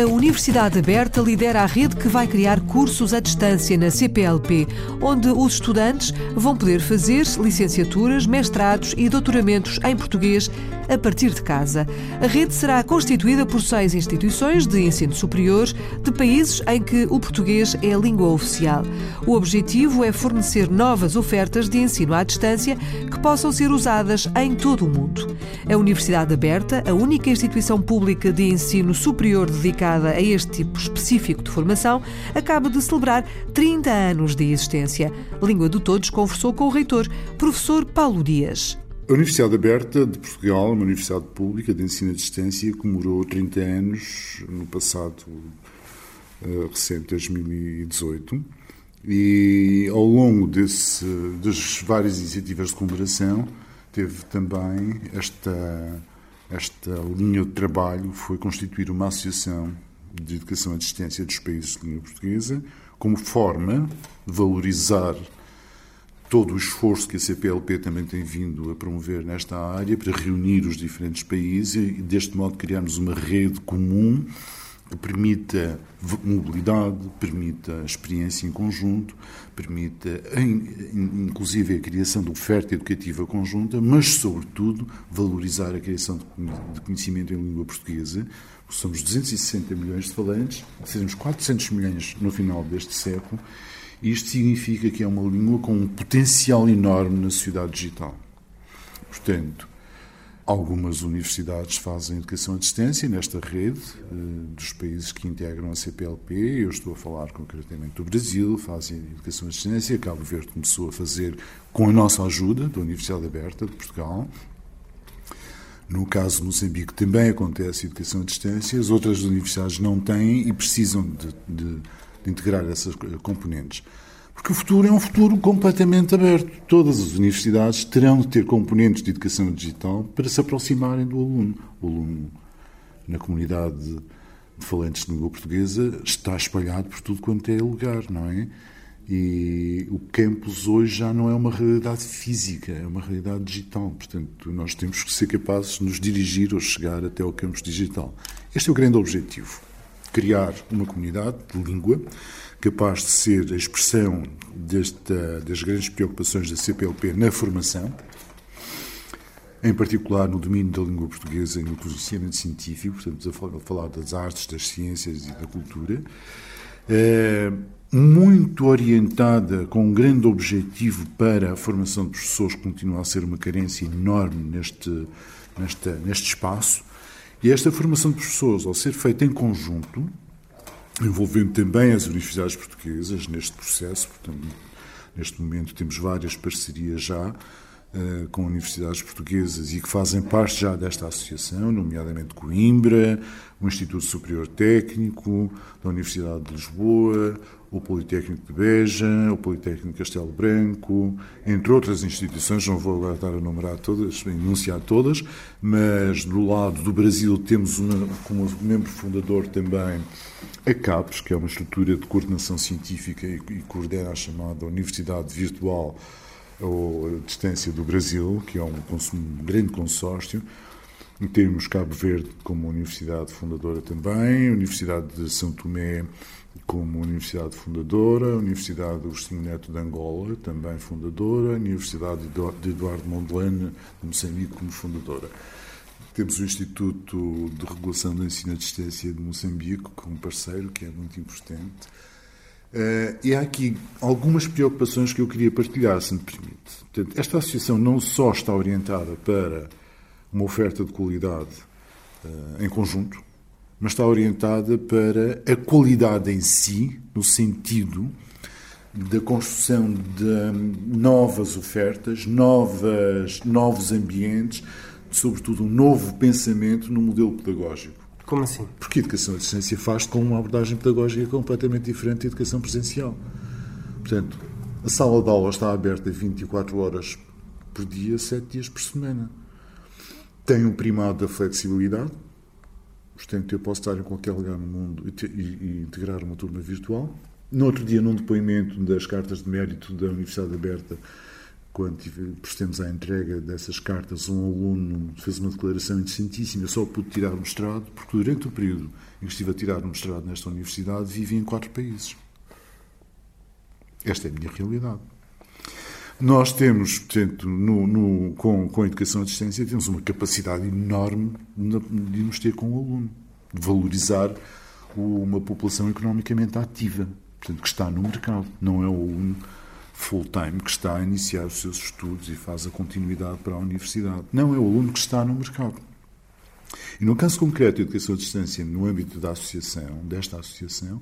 A Universidade Aberta lidera a rede que vai criar cursos à distância na CPLP, onde os estudantes vão poder fazer licenciaturas, mestrados e doutoramentos em português a partir de casa. A rede será constituída por seis instituições de ensino superior de países em que o português é a língua oficial. O objetivo é fornecer novas ofertas de ensino à distância que possam ser usadas em todo o mundo. A Universidade Aberta, a única instituição pública de ensino superior dedicada a este tipo específico de formação, acaba de celebrar 30 anos de existência. Língua de Todos conversou com o reitor, professor Paulo Dias. A Universidade Aberta de Portugal, uma universidade pública de ensino à distância, comemorou 30 anos no passado uh, recente, 2018. E ao longo desse, das várias iniciativas de comemoração, teve também esta, esta linha de trabalho, foi constituir uma associação de educação à distância dos países de língua portuguesa, como forma de valorizar todo o esforço que a CPLP também tem vindo a promover nesta área para reunir os diferentes países e, deste modo, criarmos uma rede comum permita mobilidade, permita experiência em conjunto, permita, inclusive, a criação de oferta educativa conjunta, mas, sobretudo, valorizar a criação de conhecimento em língua portuguesa. Somos 260 milhões de falantes, seremos 400 milhões no final deste século isto significa que é uma língua com um potencial enorme na sociedade digital. Portanto, algumas universidades fazem educação à distância nesta rede eh, dos países que integram a CPLP. Eu estou a falar concretamente do Brasil, fazem educação à distância. Cabo Verde começou a fazer com a nossa ajuda, da Universidade Aberta de Portugal. No caso de Moçambique também acontece educação à distância. As outras universidades não têm e precisam de, de de integrar essas componentes. Porque o futuro é um futuro completamente aberto. Todas as universidades terão de ter componentes de educação digital para se aproximarem do aluno. O aluno, na comunidade de falantes de língua portuguesa, está espalhado por tudo quanto é lugar, não é? E o campus hoje já não é uma realidade física, é uma realidade digital. Portanto, nós temos que ser capazes de nos dirigir ou chegar até ao campus digital. Este é o grande objetivo criar uma comunidade de língua capaz de ser a expressão desta, das grandes preocupações da CPLP na formação, em particular no domínio da língua portuguesa e no conhecimento científico, portanto, a falar das artes, das ciências e da cultura, é, muito orientada com um grande objetivo para a formação de professores, que continua a ser uma carência enorme neste, nesta, neste espaço, e esta formação de professores, ao ser feita em conjunto, envolvendo também as universidades portuguesas neste processo, portanto, neste momento temos várias parcerias já uh, com universidades portuguesas e que fazem parte já desta associação, nomeadamente Coimbra, o Instituto Superior Técnico da Universidade de Lisboa, o Politécnico de Beja, o Politécnico de Castelo Branco, entre outras instituições, não vou agora estar a numerar todas, enunciar todas, mas do lado do Brasil temos uma, como membro fundador também a CAPES, que é uma estrutura de coordenação científica e, coordena a chamada Universidade Virtual ou Distância do Brasil, que é um, um grande consórcio, e temos Cabo Verde como universidade fundadora também, Universidade de São Tomé como Universidade Fundadora, Universidade Agostinho Neto de Angola, também fundadora, Universidade de Eduardo Mondlane de Moçambique como fundadora. Temos o Instituto de Regulação do Ensino à Distância de Moçambique como parceiro, que é muito importante. Uh, e há aqui algumas preocupações que eu queria partilhar, se me permite. Portanto, esta associação não só está orientada para uma oferta de qualidade uh, em conjunto, mas está orientada para a qualidade em si, no sentido da construção de novas ofertas, novas, novos ambientes, sobretudo um novo pensamento no modelo pedagógico. Como assim? Porque a educação à distância faz com uma abordagem pedagógica completamente diferente da educação presencial. Portanto, A sala de aula está aberta 24 horas por dia, 7 dias por semana. Tem o um primado da flexibilidade, portanto, eu posso estar em qualquer lugar no mundo e, e integrar uma turma virtual. No outro dia, num depoimento das cartas de mérito da Universidade Aberta, quando procedemos à entrega dessas cartas, um aluno fez uma declaração interessantíssima. Eu só pude tirar o mestrado porque, durante o período em que estive a tirar o mestrado nesta universidade, vivi em quatro países. Esta é a minha realidade. Nós temos, portanto, no, no, com, com a educação à distância, temos uma capacidade enorme de nos ter com o aluno, de valorizar uma população economicamente ativa, portanto, que está no mercado. Não é o aluno full-time que está a iniciar os seus estudos e faz a continuidade para a universidade. Não é o aluno que está no mercado. E no caso concreto da educação à distância, no âmbito da associação, desta associação,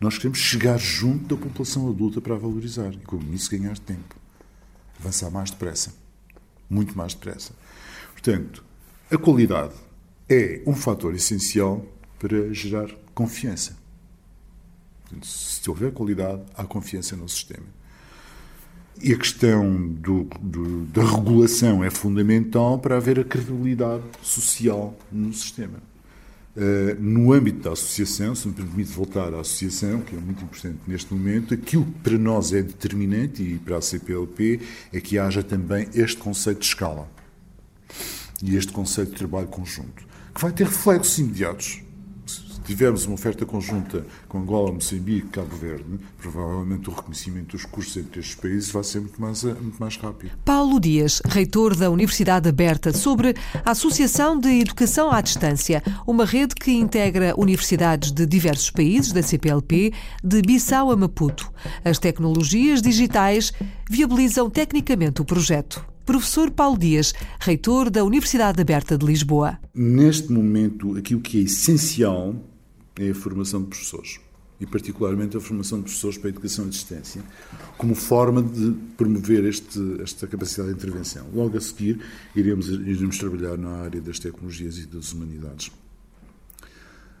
nós queremos chegar junto da população adulta para a valorizar e, com isso, ganhar tempo. Avançar mais depressa. Muito mais depressa. Portanto, a qualidade é um fator essencial para gerar confiança. Portanto, se houver qualidade, há confiança no sistema. E a questão do, do, da regulação é fundamental para haver a credibilidade social no sistema. Uh, no âmbito da associação, se me permite voltar à associação, que é muito importante neste momento, aquilo que para nós é determinante e para a CPLP é que haja também este conceito de escala e este conceito de trabalho conjunto, que vai ter reflexos imediatos tivermos uma oferta conjunta com Angola, Moçambique, Cabo Verde, provavelmente o reconhecimento dos cursos entre estes países vai ser muito mais, muito mais rápido. Paulo Dias, reitor da Universidade Aberta, sobre a Associação de Educação à Distância, uma rede que integra universidades de diversos países da CPLP, de Bissau a Maputo. As tecnologias digitais viabilizam tecnicamente o projeto. Professor Paulo Dias, reitor da Universidade Aberta de Lisboa. Neste momento, aquilo que é essencial é a formação de professores e particularmente a formação de professores para a educação à distância, como forma de promover este, esta capacidade de intervenção. Logo a seguir, iremos, iremos trabalhar na área das tecnologias e das humanidades.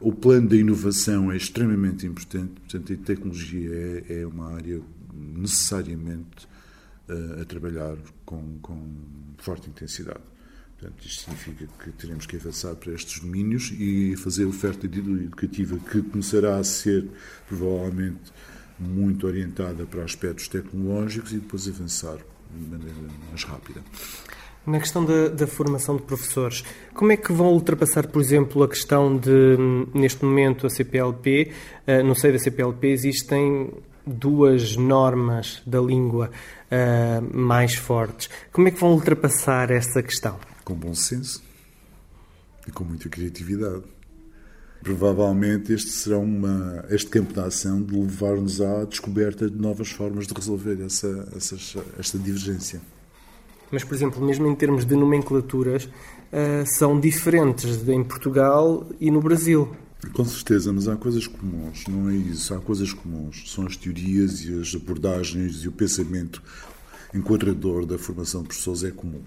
O plano da inovação é extremamente importante, portanto, a tecnologia é, é uma área necessariamente uh, a trabalhar com, com forte intensidade. Portanto, isto significa que teremos que avançar para estes domínios e fazer oferta educativa que começará a ser, provavelmente, muito orientada para aspectos tecnológicos e depois avançar de maneira mais rápida. Na questão da, da, formação de professores, como é que vão ultrapassar, por exemplo, a questão de, neste momento, a CPLP? Uh, no seio da CPLP existem duas normas da língua uh, mais fortes. Como é que vão ultrapassar essa questão? Com bom senso e com muita criatividade. Provavelmente este será uma, este campo de ação de levar-nos à descoberta de novas formas de resolver essa, essa, esta divergência. Mas, por exemplo, mesmo em termos de nomenclaturas, uh, são diferentes em Portugal e no Brasil. Com certeza, mas há coisas comuns, não é isso? Há coisas comuns. São as teorias e as abordagens e o pensamento enquadrador da formação de professores é comum.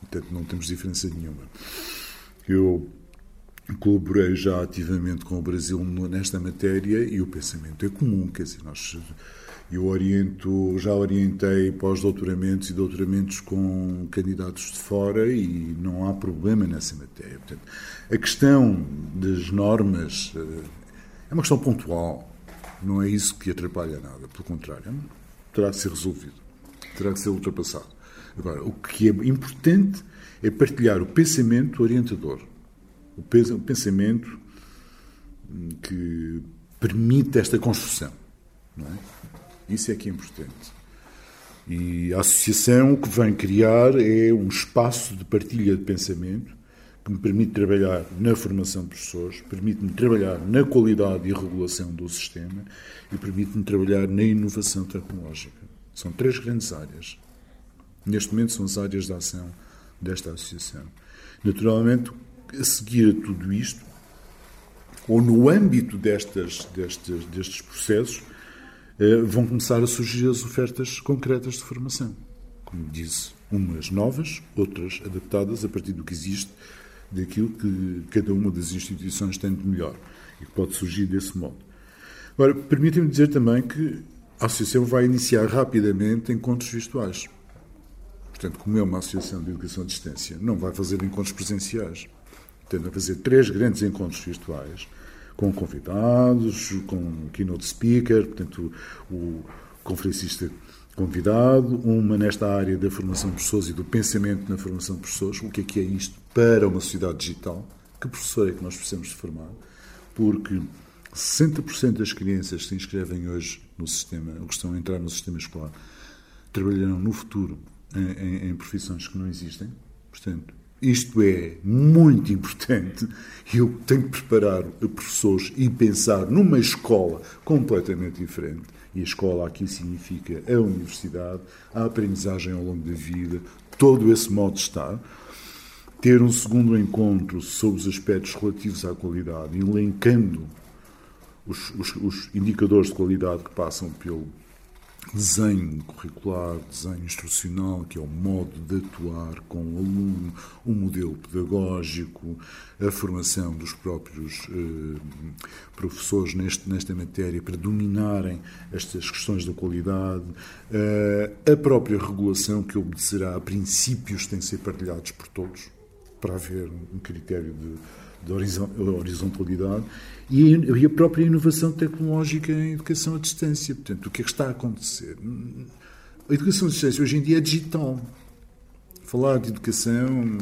Portanto, não temos diferença nenhuma. Eu colaborei já ativamente com o Brasil nesta matéria e o pensamento é comum, quer dizer, nós eu oriento, já orientei pós-doutoramentos e doutoramentos com candidatos de fora e não há problema nessa matéria. Portanto, a questão das normas eh, é uma questão pontual, não é isso que atrapalha nada, pelo contrário, terá de ser resolvido, terá de ser ultrapassado. Agora, o que é importante é partilhar o pensamento orientador, o pensamento que permite esta construção. É? Isso é que é importante. E a associação que vem criar é um espaço de partilha de pensamento que me permite trabalhar na formação de professores, permite-me trabalhar na qualidade e regulação do sistema e permite-me trabalhar na inovação tecnológica. São três grandes áreas. Neste momento são as áreas de ação desta associação. Naturalmente, a seguir a tudo isto, ou no âmbito destas, destes, destes processos, eh, vão começar a surgir as ofertas concretas de formação. Como disse, umas novas, outras adaptadas a partir do que existe, daquilo que cada uma das instituições tem de melhor e que pode surgir desse modo. Agora, permitem-me dizer também que a associação vai iniciar rapidamente encontros virtuais. Portanto, como é uma associação de educação à distância, não vai fazer encontros presenciais. Portanto, vai fazer três grandes encontros virtuais com convidados, com keynote speaker, portanto, o conferencista convidado, uma nesta área da formação de professores e do pensamento na formação de professores, o que é que é isto para uma sociedade digital, que professor é que nós precisamos de formar, porque 60% das crianças que se inscrevem hoje no sistema, ou que estão a entrar no sistema escolar, trabalharão no futuro em, em, profissões que não existem, portanto, isto é muito importante. Eu tenho que preparar professores e pensar numa escola completamente diferente. E a escola aqui significa a universidade, a aprendizagem ao longo da vida, todo esse modo de estar. Ter um segundo encontro sobre os aspectos relativos à qualidade, elencando os, os, os indicadores de qualidade que passam pelo desenho curricular, desenho instrucional, que é o modo de atuar com o aluno, o modelo pedagógico, a formação dos próprios eh, professores neste, nesta matéria para dominarem estas questões da qualidade, eh, a própria regulação que obedecerá a princípios que têm de ser partilhados por todos, para haver um critério de, de horizontalidade e a própria inovação tecnológica em educação à distância. Portanto, o que é que está a acontecer? A educação à distância hoje em dia é digital. Falar de educação.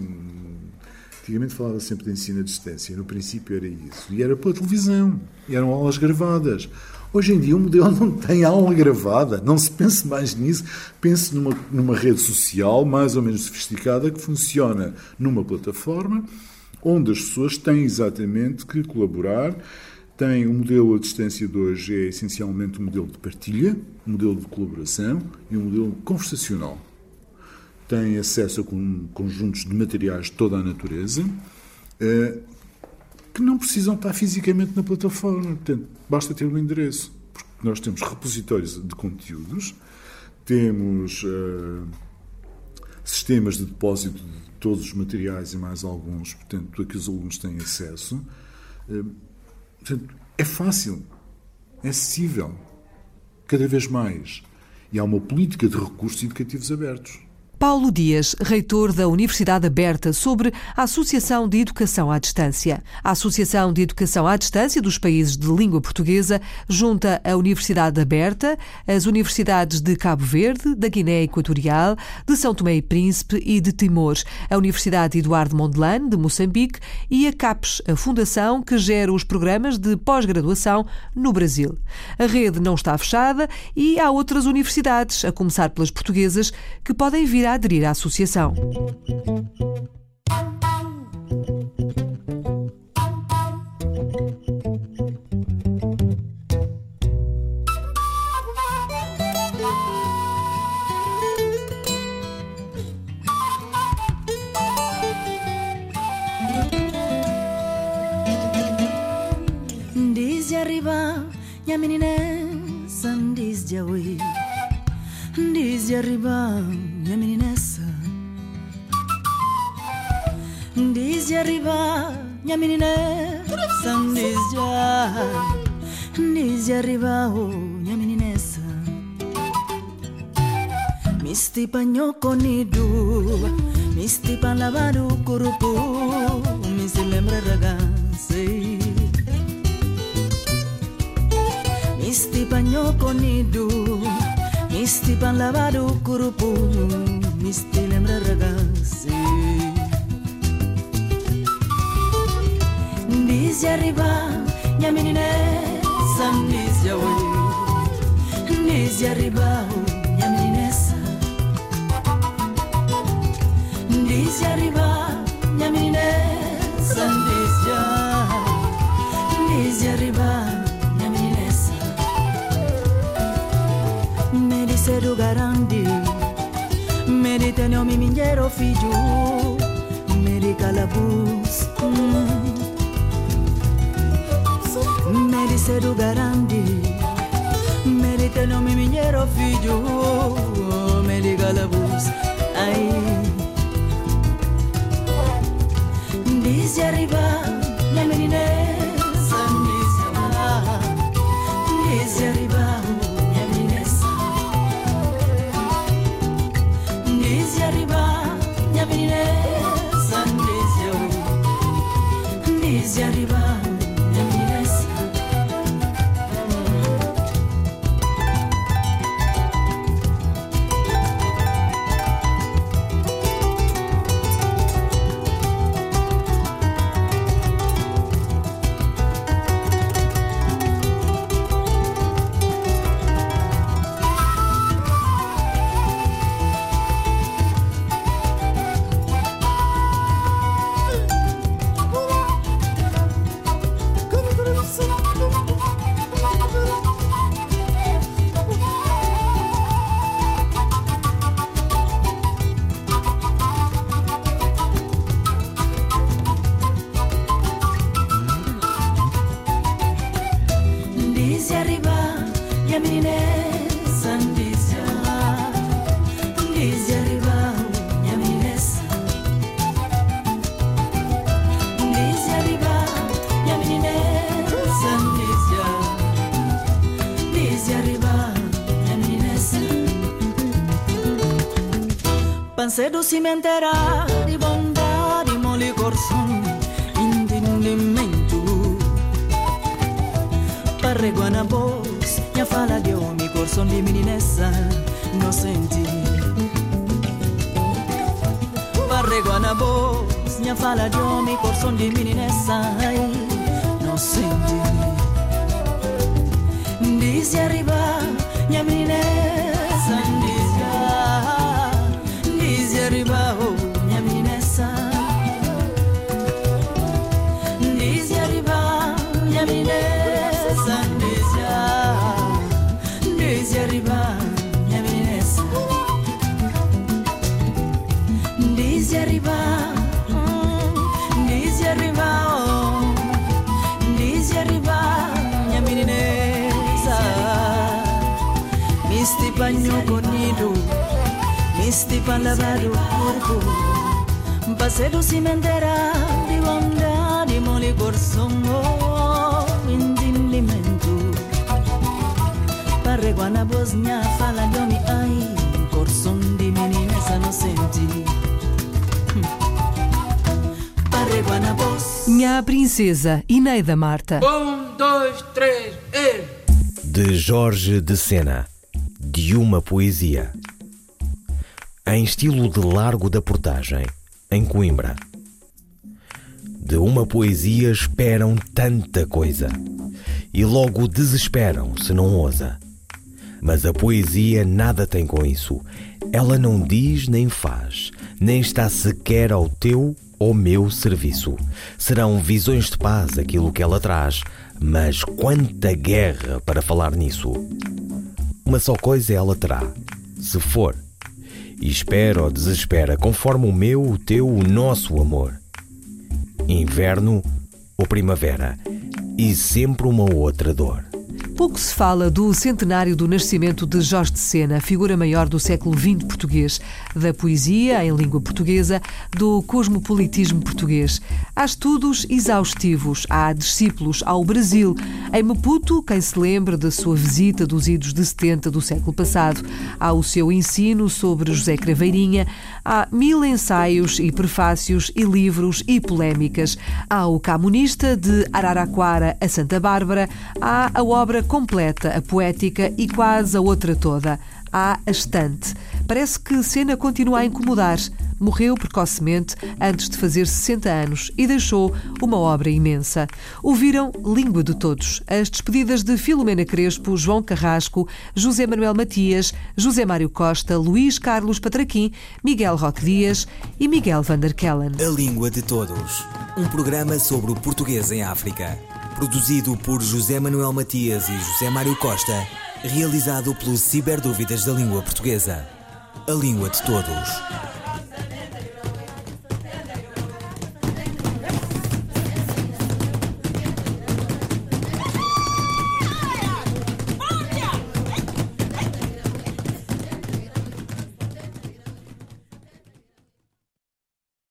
Antigamente falava sempre de ensino à distância, no princípio era isso. E era pela televisão, e eram aulas gravadas. Hoje em dia o modelo não tem aula gravada, não se pense mais nisso. Pense numa, numa rede social mais ou menos sofisticada que funciona numa plataforma onde as pessoas têm exatamente que colaborar. Tem o um modelo à distância de hoje é essencialmente um modelo de partilha, um modelo de colaboração e um modelo conversacional. Tem acesso a conjuntos de materiais de toda a natureza eh, que não precisam estar fisicamente na plataforma. Portanto, basta ter o um endereço. Porque nós temos repositórios de conteúdos, temos uh, sistemas de depósito de todos os materiais e mais alguns, portanto, a que os alunos têm acesso. Eh, portanto, é fácil, é acessível, cada vez mais. E há uma política de recursos educativos abertos. Paulo Dias, reitor da Universidade Aberta, sobre a Associação de Educação à Distância. A Associação de Educação à Distância dos países de língua portuguesa junta a Universidade Aberta, as universidades de Cabo Verde, da Guiné Equatorial, de São Tomé e Príncipe e de Timor, a Universidade Eduardo Mondlane, de Moçambique, e a CAPES, a fundação que gera os programas de pós-graduação no Brasil. A rede não está fechada e há outras universidades, a começar pelas portuguesas, que podem vir a aderir à associação. Arriba, oh, minha menina essa Misti panho conido Misti Me se lembra ragazzi Misti panho conido Misti pan lavado curupu Misti lembra ragazzi Diz arriba Minha menina Sam diz oi Diz arriba Minha menina Diz arriba Minha menina Sam diz Diz arriba cedo garandi Meri tenho mi minjero filho Meri calabus seru garandi merita teno mi miñero fiju meri galabus ay. Disya riba Mancedo cimenterà di bontà di moli corson intendimento Parre guanabos mia fala di omi corson di mininessa no senti. Parre guanabos mia fala di omi corson di mininessa no senti. Disi arriva mia mininessa misti pan lavado corpo. Passedo cimenterá de bondade, mole corsongo, entendimento. Parreguana bosnia fala homem, ai, corson de meninas inocente. Parreguana bos. Nha Princesa, Ineida Marta. Um, dois, três, e... De Jorge de Sena, de uma poesia. Em estilo de Largo da Portagem, em Coimbra. De uma poesia esperam tanta coisa e logo desesperam se não ousa. Mas a poesia nada tem com isso. Ela não diz nem faz, nem está sequer ao teu ou meu serviço. Serão visões de paz aquilo que ela traz, mas quanta guerra para falar nisso. Uma só coisa ela terá, se for. E espera ou desespera, conforme o meu, o teu, o nosso amor. Inverno ou primavera, e sempre uma outra dor. Pouco se fala do centenário do nascimento de Jorge de Sena, figura maior do século XX português, da poesia em língua portuguesa, do cosmopolitismo português. Há estudos exaustivos, há discípulos ao Brasil. Em Maputo, quem se lembra da sua visita dos idos de 70 do século passado. Há o seu ensino sobre José Craveirinha, há mil ensaios e prefácios e livros e polémicas. Há o Camunista de Araraquara a Santa Bárbara, há a obra completa, a poética e quase a outra toda. Há a estante. Parece que Sena continua a incomodar. Morreu precocemente antes de fazer 60 anos e deixou uma obra imensa. Ouviram Língua de Todos, as despedidas de Filomena Crespo, João Carrasco, José Manuel Matias, José Mário Costa, Luís Carlos Patraquim, Miguel Roque Dias e Miguel Vanderkellen. A Língua de Todos. Um programa sobre o português em África. Produzido por José Manuel Matias e José Mário Costa. Realizado pelo Ciberdúvidas da Língua Portuguesa. A Língua de Todos.